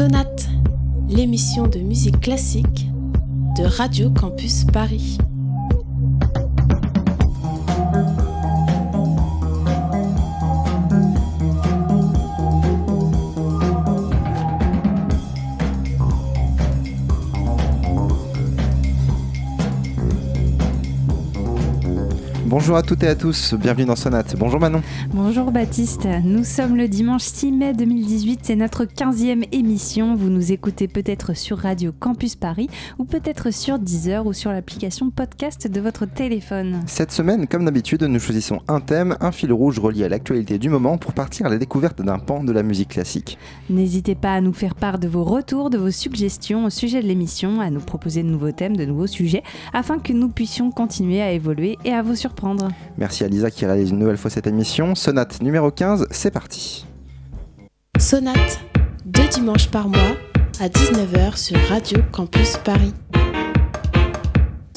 Sonate, l'émission de musique classique de Radio Campus Paris. Bonjour à toutes et à tous, bienvenue dans Sonate. Bonjour Manon. Bonjour Baptiste, nous sommes le dimanche 6 mai 2018, c'est notre 15e émission. Vous nous écoutez peut-être sur Radio Campus Paris ou peut-être sur Deezer ou sur l'application podcast de votre téléphone. Cette semaine, comme d'habitude, nous choisissons un thème, un fil rouge relié à l'actualité du moment pour partir à la découverte d'un pan de la musique classique. N'hésitez pas à nous faire part de vos retours, de vos suggestions au sujet de l'émission, à nous proposer de nouveaux thèmes, de nouveaux sujets, afin que nous puissions continuer à évoluer et à vous surprendre. Merci à Lisa qui réalise une nouvelle fois cette émission. Sonate numéro 15, c'est parti. Sonate, deux dimanches par mois à 19h sur Radio Campus Paris.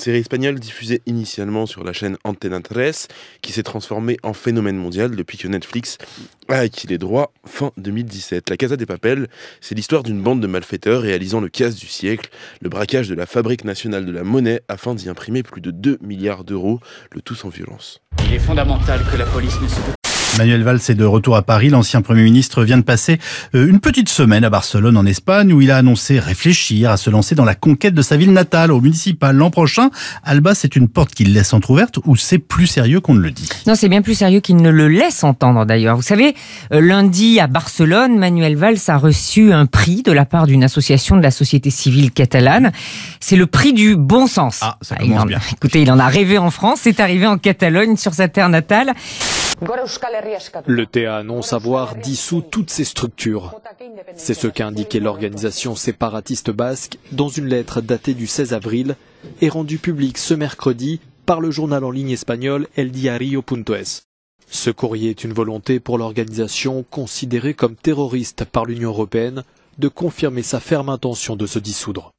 Série espagnole diffusée initialement sur la chaîne Antena 3, qui s'est transformée en phénomène mondial depuis que Netflix a acquis les droits fin 2017. La Casa des Papel, c'est l'histoire d'une bande de malfaiteurs réalisant le casse du siècle, le braquage de la Fabrique nationale de la monnaie afin d'y imprimer plus de 2 milliards d'euros, le tout sans violence. Il est fondamental que la police Manuel Valls est de retour à Paris. L'ancien Premier ministre vient de passer euh, une petite semaine à Barcelone, en Espagne, où il a annoncé réfléchir à se lancer dans la conquête de sa ville natale au municipal l'an prochain. Alba, c'est une porte qu'il laisse entrouverte ou c'est plus sérieux qu'on ne le dit? Non, c'est bien plus sérieux qu'il ne le laisse entendre d'ailleurs. Vous savez, euh, lundi à Barcelone, Manuel Valls a reçu un prix de la part d'une association de la société civile catalane. C'est le prix du bon sens. Ah, ça commence en, bien. Écoutez, il en a rêvé en France, c'est arrivé en Catalogne, sur sa terre natale. Le TA annonce avoir dissous toutes ces structures. C'est ce qu'a indiqué l'organisation séparatiste basque dans une lettre datée du 16 avril et rendue publique ce mercredi par le journal en ligne espagnol El Diario.es. Ce courrier est une volonté pour l'organisation considérée comme terroriste par l'Union européenne de confirmer sa ferme intention de se dissoudre.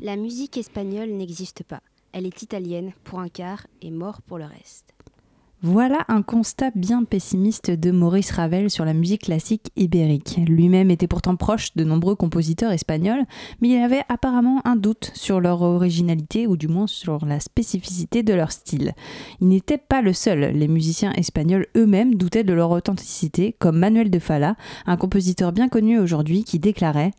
La musique espagnole n'existe pas. Elle est italienne pour un quart et mort pour le reste. Voilà un constat bien pessimiste de Maurice Ravel sur la musique classique ibérique. Lui-même était pourtant proche de nombreux compositeurs espagnols, mais il avait apparemment un doute sur leur originalité ou du moins sur la spécificité de leur style. Il n'était pas le seul, les musiciens espagnols eux-mêmes doutaient de leur authenticité, comme Manuel de Falla, un compositeur bien connu aujourd'hui qui déclarait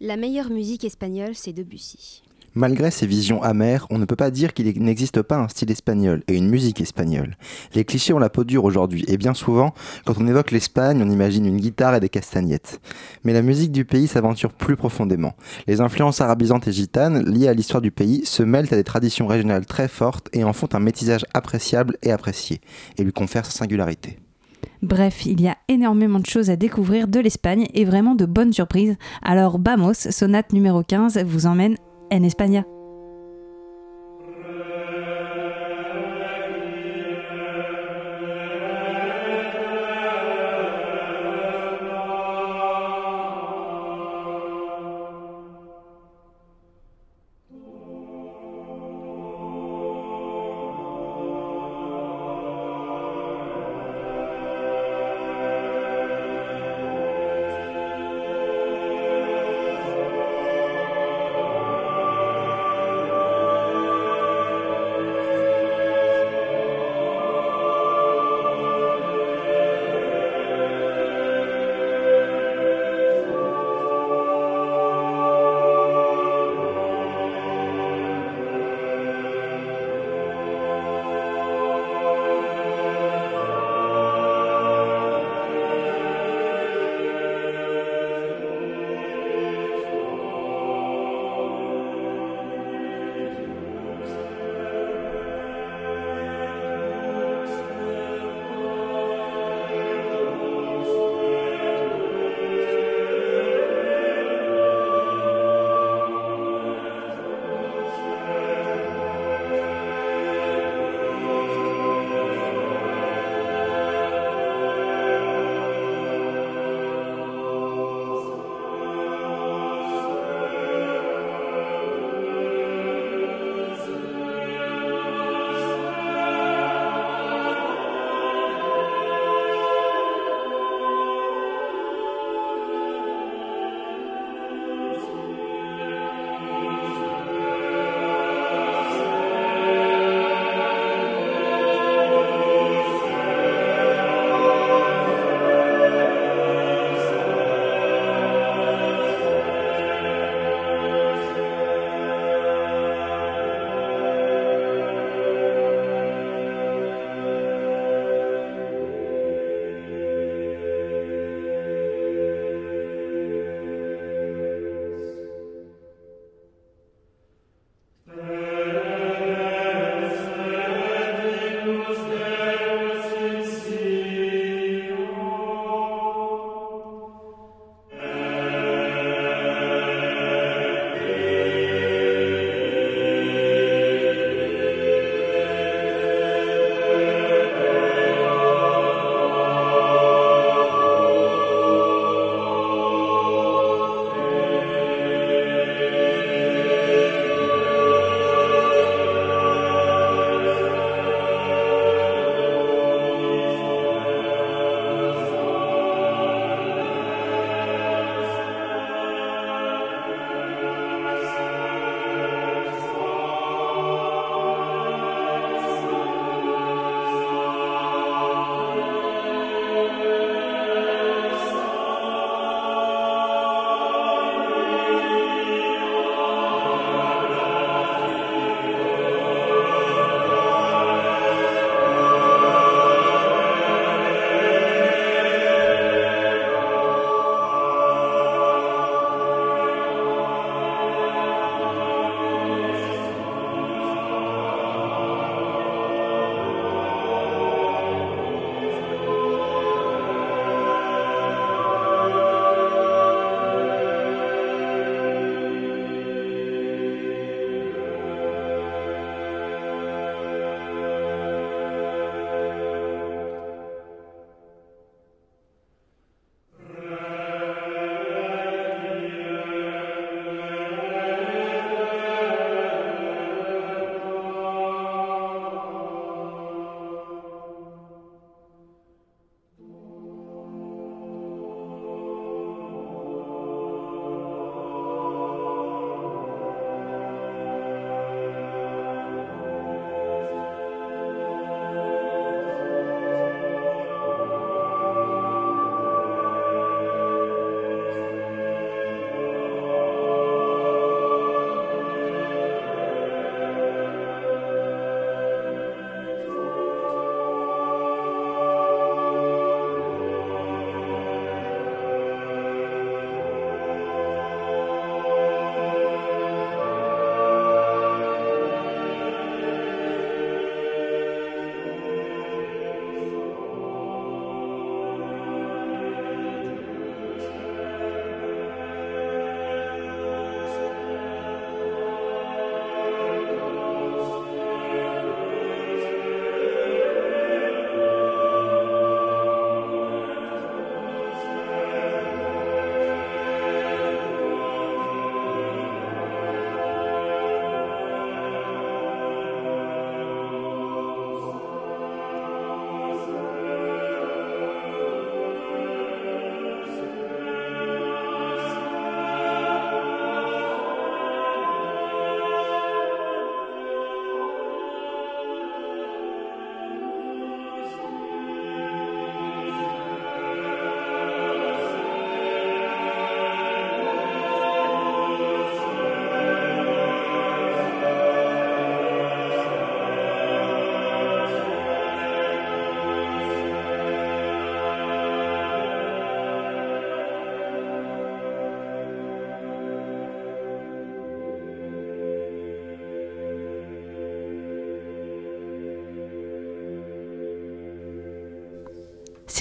La meilleure musique espagnole, c'est Debussy. Malgré ces visions amères, on ne peut pas dire qu'il n'existe pas un style espagnol et une musique espagnole. Les clichés ont la peau dure aujourd'hui, et bien souvent, quand on évoque l'Espagne, on imagine une guitare et des castagnettes. Mais la musique du pays s'aventure plus profondément. Les influences arabisantes et gitanes, liées à l'histoire du pays, se mêlent à des traditions régionales très fortes et en font un métissage appréciable et apprécié, et lui confèrent sa singularité. Bref, il y a énormément de choses à découvrir de l'Espagne et vraiment de bonnes surprises. Alors, Vamos, sonate numéro 15, vous emmène en España.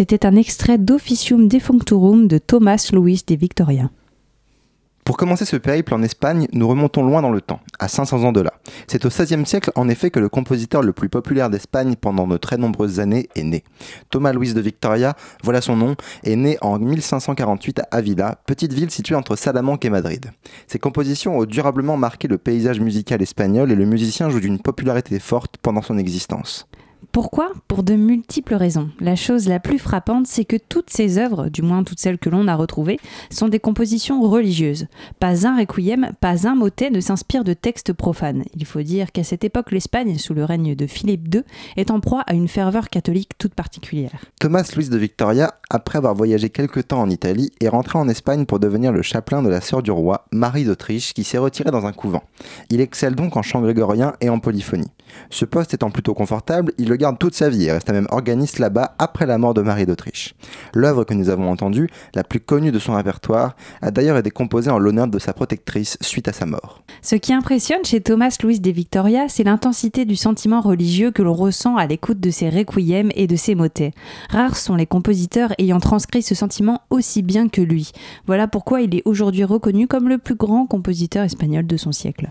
C'était un extrait d'Officium Defunctorum de Thomas Louis de Victoria. Pour commencer ce périple en Espagne, nous remontons loin dans le temps, à 500 ans de là. C'est au XVIe siècle, en effet, que le compositeur le plus populaire d'Espagne pendant de très nombreuses années est né. Thomas Luis de Victoria, voilà son nom, est né en 1548 à Avila, petite ville située entre Salamanque et Madrid. Ses compositions ont durablement marqué le paysage musical espagnol et le musicien joue d'une popularité forte pendant son existence. Pourquoi Pour de multiples raisons. La chose la plus frappante, c'est que toutes ces œuvres, du moins toutes celles que l'on a retrouvées, sont des compositions religieuses. Pas un requiem, pas un motet ne s'inspire de textes profanes. Il faut dire qu'à cette époque, l'Espagne, sous le règne de Philippe II, est en proie à une ferveur catholique toute particulière. Thomas Louis de Victoria, après avoir voyagé quelque temps en Italie, est rentré en Espagne pour devenir le chapelain de la sœur du roi, Marie d'Autriche, qui s'est retirée dans un couvent. Il excelle donc en chant grégorien et en polyphonie. Ce poste étant plutôt confortable, il le toute sa vie et resta même organiste là-bas après la mort de Marie d'Autriche. L'œuvre que nous avons entendue, la plus connue de son répertoire, a d'ailleurs été composée en l'honneur de sa protectrice suite à sa mort. Ce qui impressionne chez Thomas Louis de Victoria, c'est l'intensité du sentiment religieux que l'on ressent à l'écoute de ses requiems et de ses motets. Rares sont les compositeurs ayant transcrit ce sentiment aussi bien que lui. Voilà pourquoi il est aujourd'hui reconnu comme le plus grand compositeur espagnol de son siècle.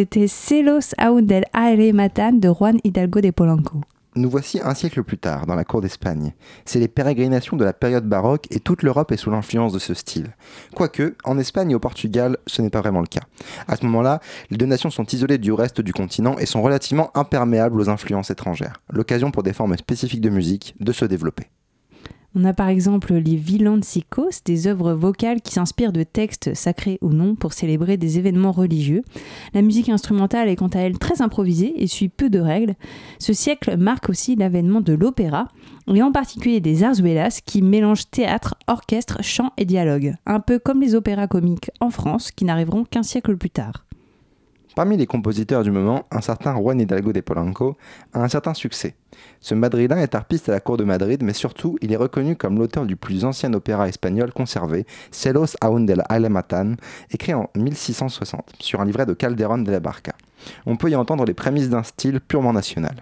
C'était Celos aún del matan de Juan Hidalgo de Polanco. Nous voici un siècle plus tard, dans la cour d'Espagne. C'est les pérégrinations de la période baroque et toute l'Europe est sous l'influence de ce style. Quoique, en Espagne et au Portugal, ce n'est pas vraiment le cas. À ce moment-là, les deux nations sont isolées du reste du continent et sont relativement imperméables aux influences étrangères. L'occasion pour des formes spécifiques de musique de se développer. On a par exemple les villancicos, des œuvres vocales qui s'inspirent de textes sacrés ou non pour célébrer des événements religieux. La musique instrumentale est quant à elle très improvisée et suit peu de règles. Ce siècle marque aussi l'avènement de l'opéra, et en particulier des zarzuelas qui mélangent théâtre, orchestre, chant et dialogue, un peu comme les opéras comiques en France qui n'arriveront qu'un siècle plus tard. Parmi les compositeurs du moment, un certain Juan Hidalgo de Polanco a un certain succès. Ce madrilèn est harpiste à la cour de Madrid, mais surtout, il est reconnu comme l'auteur du plus ancien opéra espagnol conservé, Celos aún del Alematan, écrit en 1660, sur un livret de Calderón de la Barca. On peut y entendre les prémices d'un style purement national.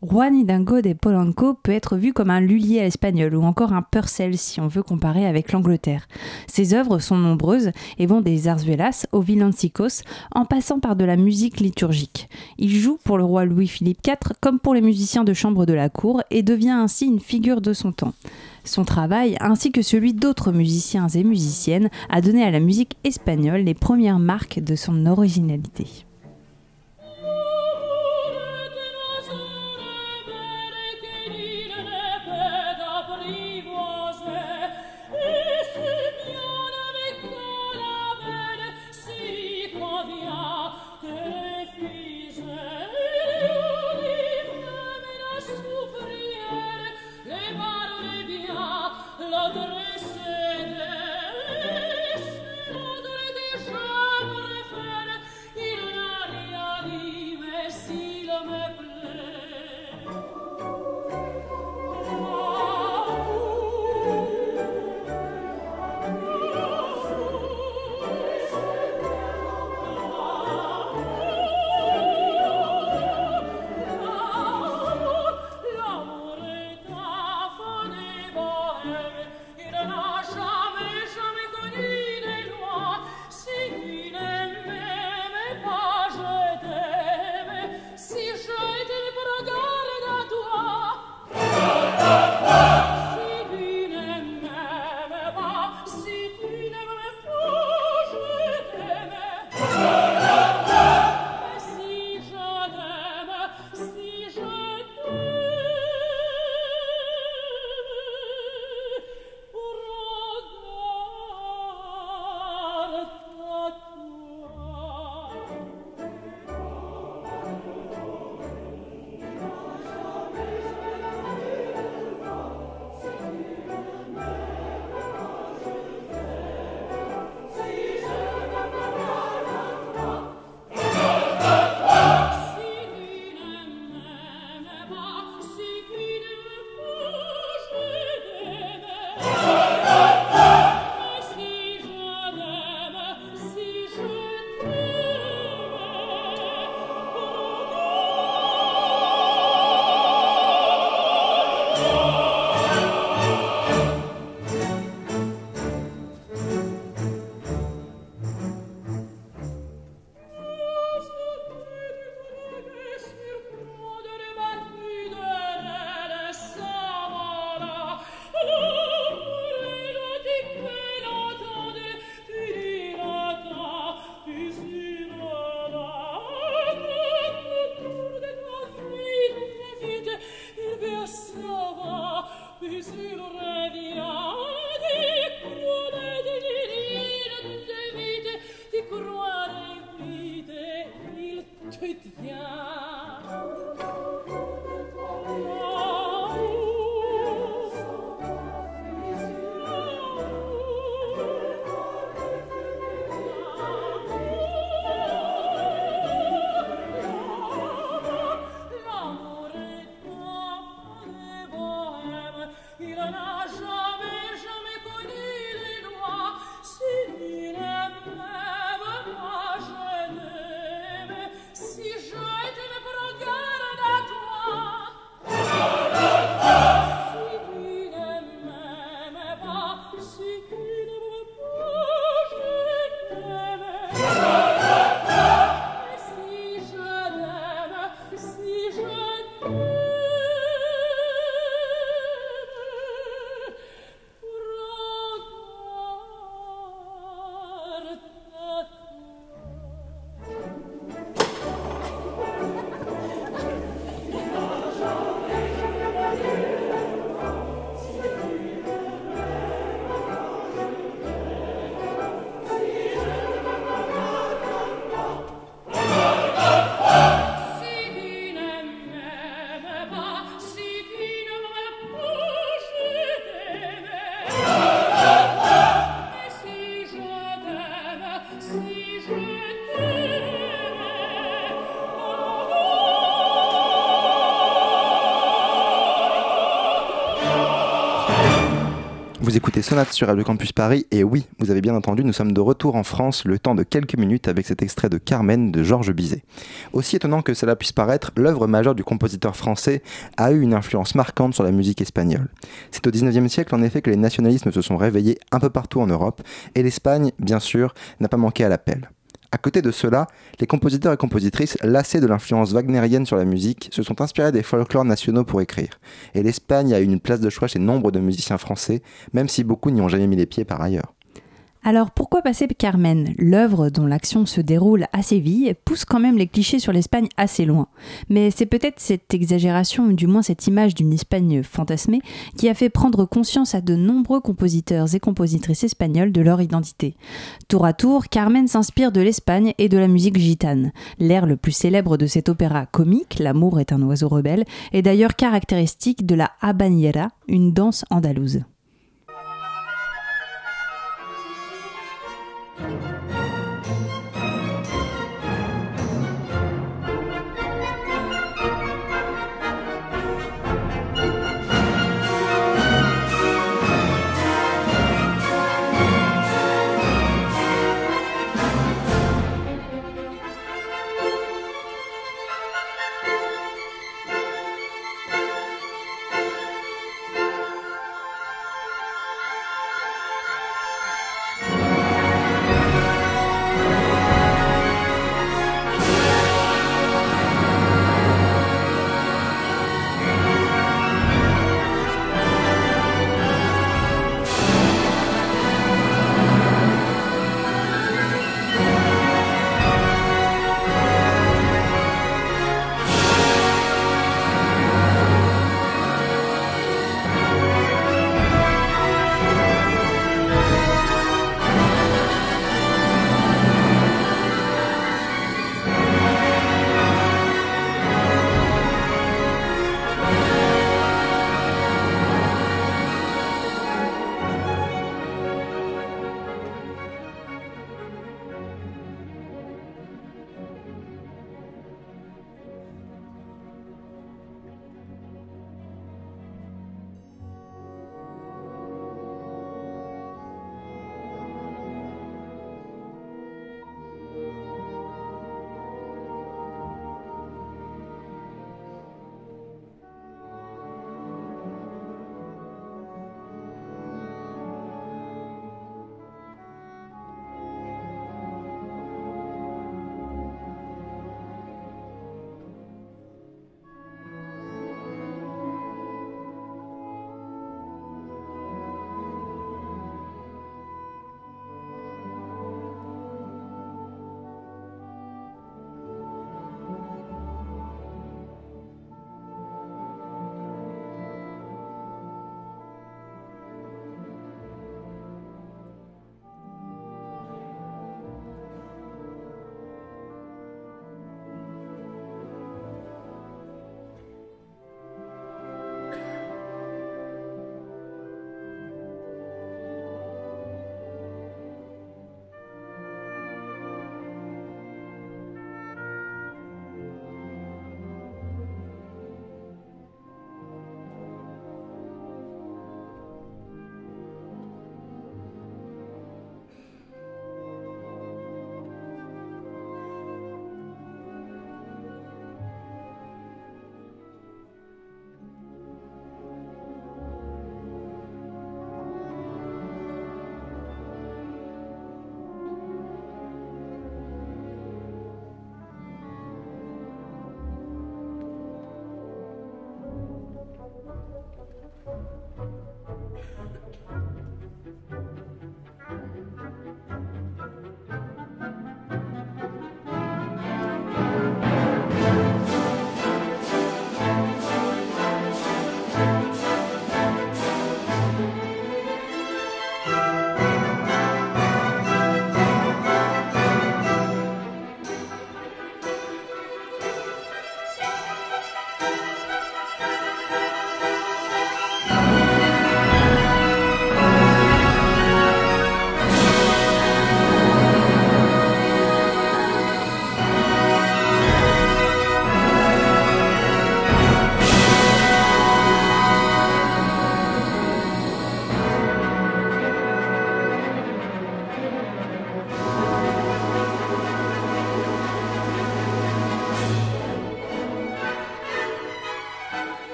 Juan Hidalgo de Polanco peut être vu comme un lullier à l'espagnol ou encore un Purcell si on veut comparer avec l'Angleterre. Ses œuvres sont nombreuses et vont des zarzuelas aux villancicos en passant par de la musique liturgique. Il joue pour le roi Louis-Philippe IV comme pour les musiciens de chambre de la cour et devient ainsi une figure de son temps. Son travail, ainsi que celui d'autres musiciens et musiciennes, a donné à la musique espagnole les premières marques de son originalité. Vous écoutez Sonate sur Radio Campus Paris et oui, vous avez bien entendu, nous sommes de retour en France le temps de quelques minutes avec cet extrait de Carmen de Georges Bizet. Aussi étonnant que cela puisse paraître, l'œuvre majeure du compositeur français a eu une influence marquante sur la musique espagnole. C'est au 19e siècle en effet que les nationalismes se sont réveillés un peu partout en Europe et l'Espagne, bien sûr, n'a pas manqué à l'appel. À côté de cela, les compositeurs et compositrices, lassés de l'influence wagnérienne sur la musique, se sont inspirés des folklores nationaux pour écrire. Et l'Espagne a eu une place de choix chez nombre de musiciens français, même si beaucoup n'y ont jamais mis les pieds par ailleurs. Alors pourquoi passer Carmen? L'œuvre dont l'action se déroule à Séville pousse quand même les clichés sur l'Espagne assez loin. Mais c'est peut-être cette exagération, ou du moins cette image d'une Espagne fantasmée, qui a fait prendre conscience à de nombreux compositeurs et compositrices espagnols de leur identité. Tour à tour, Carmen s'inspire de l'Espagne et de la musique gitane. L'air le plus célèbre de cet opéra comique, L'amour est un oiseau rebelle, est d'ailleurs caractéristique de la habanera, une danse andalouse. Thank you.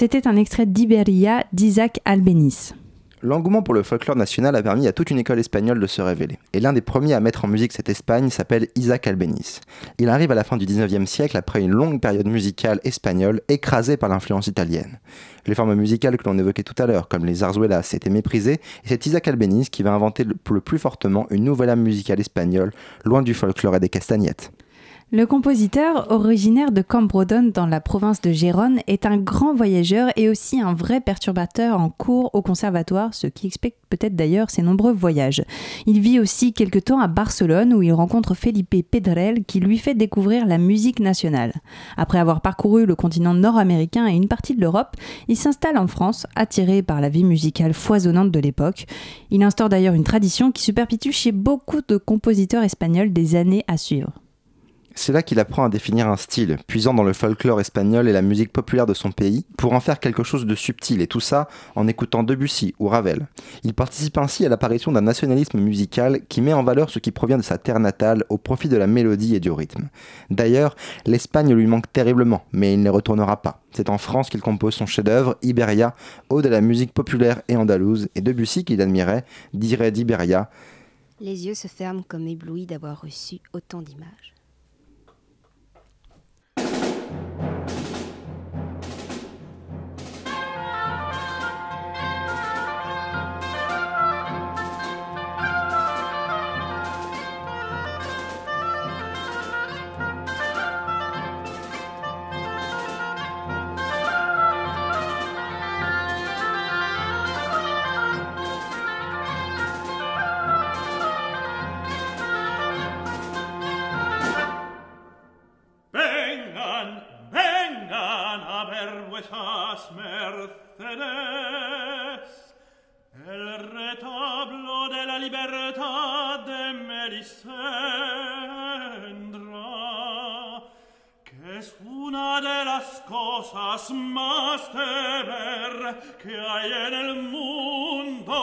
C'était un extrait d'Iberia d'Isaac Albéniz. L'engouement pour le folklore national a permis à toute une école espagnole de se révéler. Et l'un des premiers à mettre en musique cette Espagne s'appelle Isaac Albéniz. Il arrive à la fin du 19e siècle après une longue période musicale espagnole écrasée par l'influence italienne. Les formes musicales que l'on évoquait tout à l'heure, comme les zarzuelas, étaient méprisées, et c'est Isaac Albéniz qui va inventer le plus fortement une nouvelle âme musicale espagnole, loin du folklore et des castagnettes. Le compositeur, originaire de Cambrodon dans la province de Gérone, est un grand voyageur et aussi un vrai perturbateur en cours au conservatoire, ce qui explique peut-être d'ailleurs ses nombreux voyages. Il vit aussi quelque temps à Barcelone où il rencontre Felipe Pedrel qui lui fait découvrir la musique nationale. Après avoir parcouru le continent nord-américain et une partie de l'Europe, il s'installe en France, attiré par la vie musicale foisonnante de l'époque. Il instaure d'ailleurs une tradition qui se perpétue chez beaucoup de compositeurs espagnols des années à suivre. C'est là qu'il apprend à définir un style, puisant dans le folklore espagnol et la musique populaire de son pays, pour en faire quelque chose de subtil, et tout ça en écoutant Debussy ou Ravel. Il participe ainsi à l'apparition d'un nationalisme musical qui met en valeur ce qui provient de sa terre natale au profit de la mélodie et du rythme. D'ailleurs, l'Espagne lui manque terriblement, mais il ne retournera pas. C'est en France qu'il compose son chef-d'œuvre, Iberia, ode à la musique populaire et andalouse, et Debussy, qu'il admirait, dirait d'Iberia Les yeux se ferment comme éblouis d'avoir reçu autant d'images. una de las cosas más temer que hay en el mundo.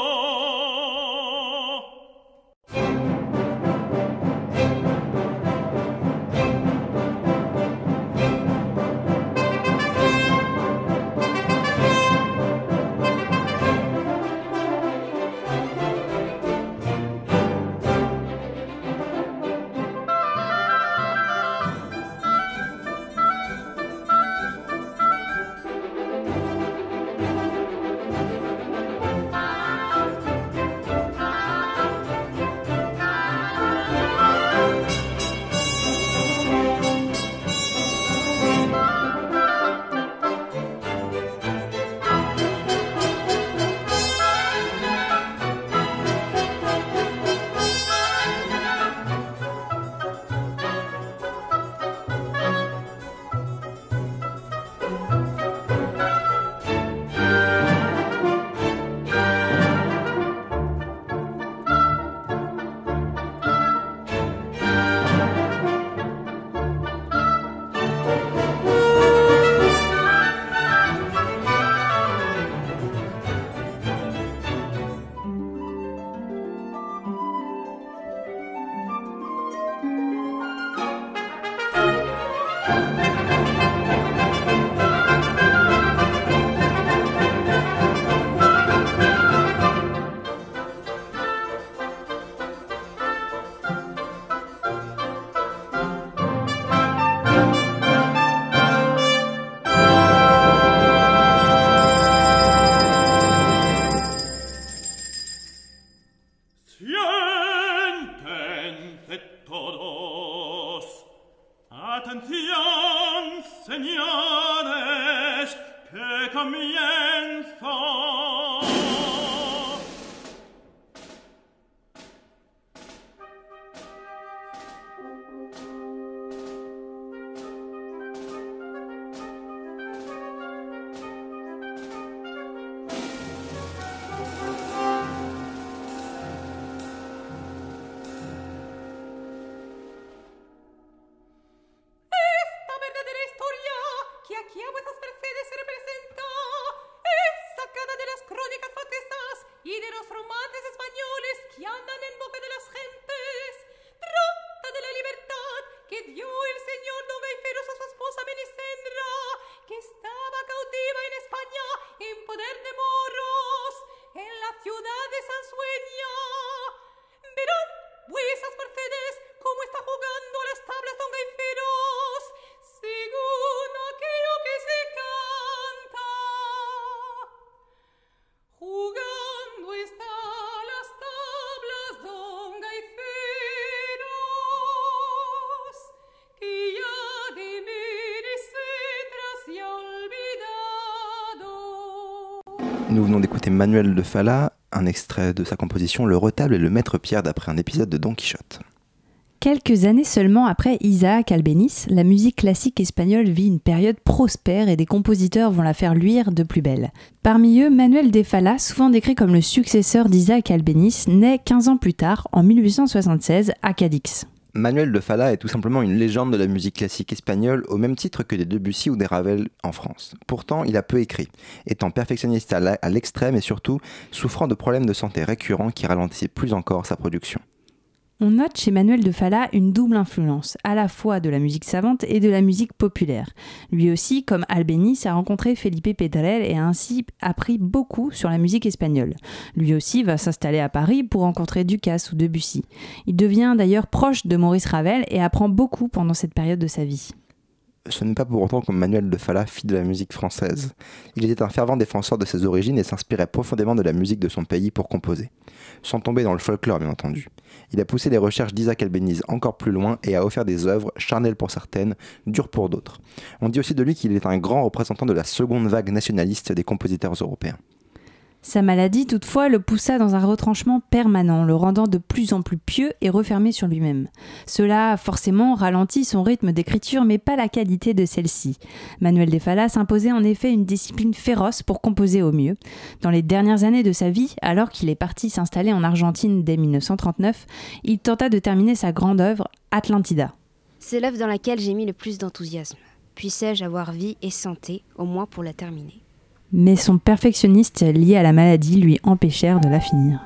Nous venons d'écouter Manuel de Falla, un extrait de sa composition Le retable et le maître Pierre d'après un épisode de Don Quichotte. Quelques années seulement après Isaac Albéniz, la musique classique espagnole vit une période prospère et des compositeurs vont la faire luire de plus belle. Parmi eux, Manuel de Falla, souvent décrit comme le successeur d'Isaac Albéniz, naît 15 ans plus tard, en 1876, à Cadix. Manuel de Falla est tout simplement une légende de la musique classique espagnole au même titre que des Debussy ou des Ravel en France. Pourtant, il a peu écrit, étant perfectionniste à l'extrême et surtout souffrant de problèmes de santé récurrents qui ralentissaient plus encore sa production. On note chez Manuel de Falla une double influence, à la fois de la musique savante et de la musique populaire. Lui aussi, comme Albéniz, a rencontré Felipe Pedrel et a ainsi appris beaucoup sur la musique espagnole. Lui aussi va s'installer à Paris pour rencontrer Ducasse ou Debussy. Il devient d'ailleurs proche de Maurice Ravel et apprend beaucoup pendant cette période de sa vie ce n'est pas pour autant comme Manuel de Falla fit de la musique française. Il était un fervent défenseur de ses origines et s'inspirait profondément de la musique de son pays pour composer, sans tomber dans le folklore bien entendu. Il a poussé les recherches d'Isaac Albéniz encore plus loin et a offert des œuvres, charnelles pour certaines, dures pour d'autres. On dit aussi de lui qu'il est un grand représentant de la seconde vague nationaliste des compositeurs européens. Sa maladie, toutefois, le poussa dans un retranchement permanent, le rendant de plus en plus pieux et refermé sur lui-même. Cela, forcément, ralentit son rythme d'écriture, mais pas la qualité de celle-ci. Manuel de Falla s'imposait en effet une discipline féroce pour composer au mieux. Dans les dernières années de sa vie, alors qu'il est parti s'installer en Argentine dès 1939, il tenta de terminer sa grande œuvre, Atlantida. C'est l'œuvre dans laquelle j'ai mis le plus d'enthousiasme. Puissais-je avoir vie et santé, au moins pour la terminer? Mais son perfectionniste lié à la maladie lui empêchèrent de la finir.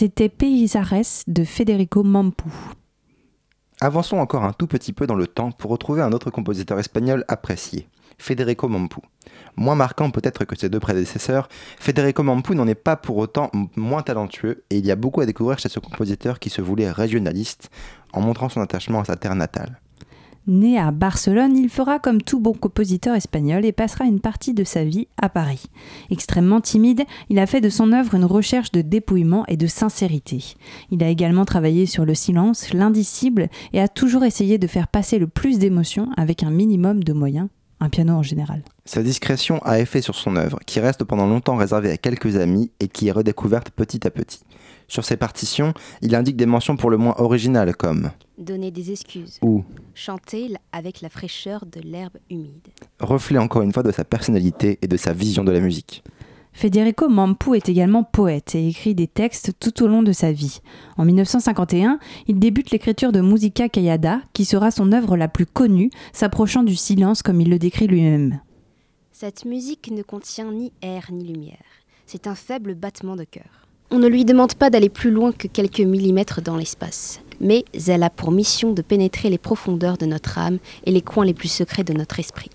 C'était Peisares de Federico Mampu. Avançons encore un tout petit peu dans le temps pour retrouver un autre compositeur espagnol apprécié, Federico Mampu. Moins marquant peut-être que ses deux prédécesseurs, Federico Mampu n'en est pas pour autant moins talentueux et il y a beaucoup à découvrir chez ce compositeur qui se voulait régionaliste en montrant son attachement à sa terre natale. Né à Barcelone, il fera comme tout bon compositeur espagnol et passera une partie de sa vie à Paris. Extrêmement timide, il a fait de son œuvre une recherche de dépouillement et de sincérité. Il a également travaillé sur le silence, l'indicible et a toujours essayé de faire passer le plus d'émotions avec un minimum de moyens, un piano en général. Sa discrétion a effet sur son œuvre, qui reste pendant longtemps réservée à quelques amis et qui est redécouverte petit à petit. Sur ses partitions, il indique des mentions pour le moins originales comme Donner des excuses ou Chanter avec la fraîcheur de l'herbe humide. Reflet encore une fois de sa personnalité et de sa vision de la musique. Federico Mampu est également poète et écrit des textes tout au long de sa vie. En 1951, il débute l'écriture de Musica Callada, qui sera son œuvre la plus connue, s'approchant du silence comme il le décrit lui-même. Cette musique ne contient ni air ni lumière. C'est un faible battement de cœur. On ne lui demande pas d'aller plus loin que quelques millimètres dans l'espace, mais elle a pour mission de pénétrer les profondeurs de notre âme et les coins les plus secrets de notre esprit.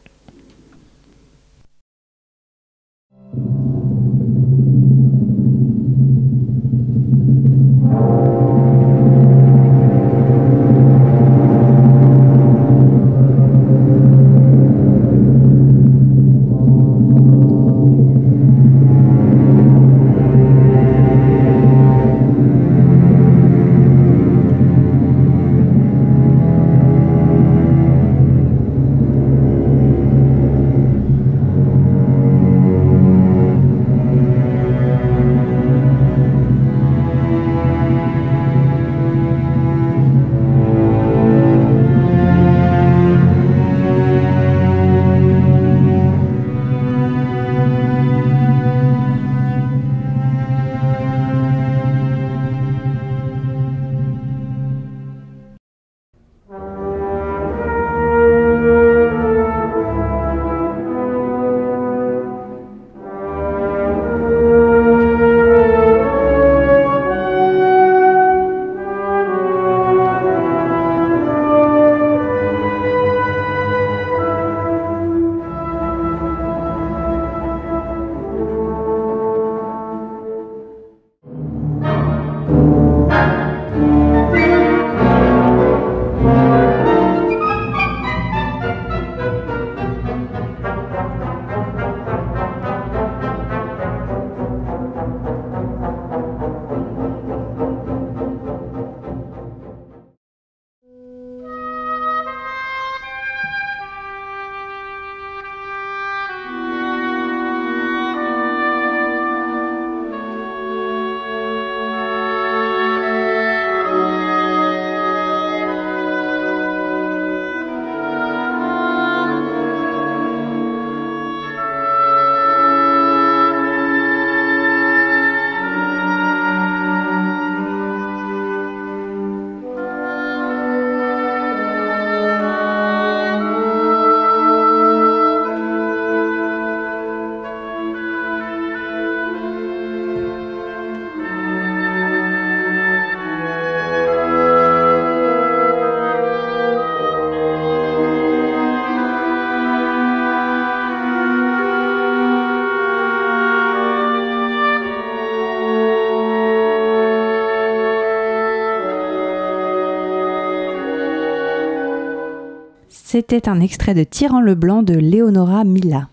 C'était un extrait de Tyran le Blanc de Leonora Mila.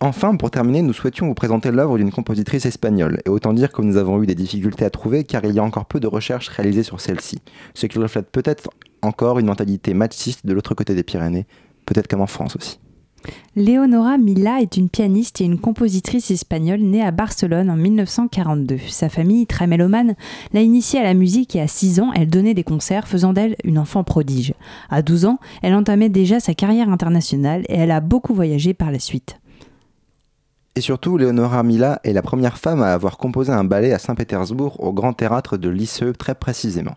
Enfin, pour terminer, nous souhaitions vous présenter l'œuvre d'une compositrice espagnole, et autant dire que nous avons eu des difficultés à trouver car il y a encore peu de recherches réalisées sur celle-ci, ce qui reflète peut-être encore une mentalité machiste de l'autre côté des Pyrénées, peut-être comme en France aussi. Leonora Mila est une pianiste et une compositrice espagnole née à Barcelone en 1942. Sa famille, très mélomane, l'a initiée à la musique et à 6 ans, elle donnait des concerts, faisant d'elle une enfant prodige. À 12 ans, elle entamait déjà sa carrière internationale et elle a beaucoup voyagé par la suite. Et surtout, Leonora Mila est la première femme à avoir composé un ballet à Saint-Pétersbourg au Grand Théâtre de Lisseux très précisément.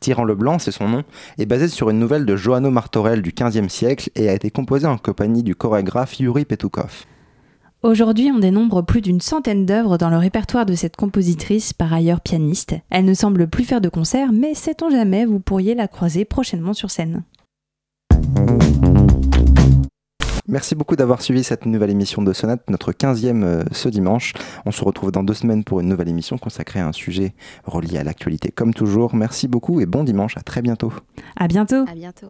Tyran le Blanc, c'est son nom, est basé sur une nouvelle de Johanno Martorell du XVe siècle et a été composé en compagnie du chorégraphe Yuri Petukov. Aujourd'hui, on dénombre plus d'une centaine d'œuvres dans le répertoire de cette compositrice, par ailleurs pianiste. Elle ne semble plus faire de concerts, mais sait-on jamais, vous pourriez la croiser prochainement sur scène. Merci beaucoup d'avoir suivi cette nouvelle émission de Sonate, notre 15e euh, ce dimanche. On se retrouve dans deux semaines pour une nouvelle émission consacrée à un sujet relié à l'actualité comme toujours. Merci beaucoup et bon dimanche, à très bientôt. À bientôt. À bientôt.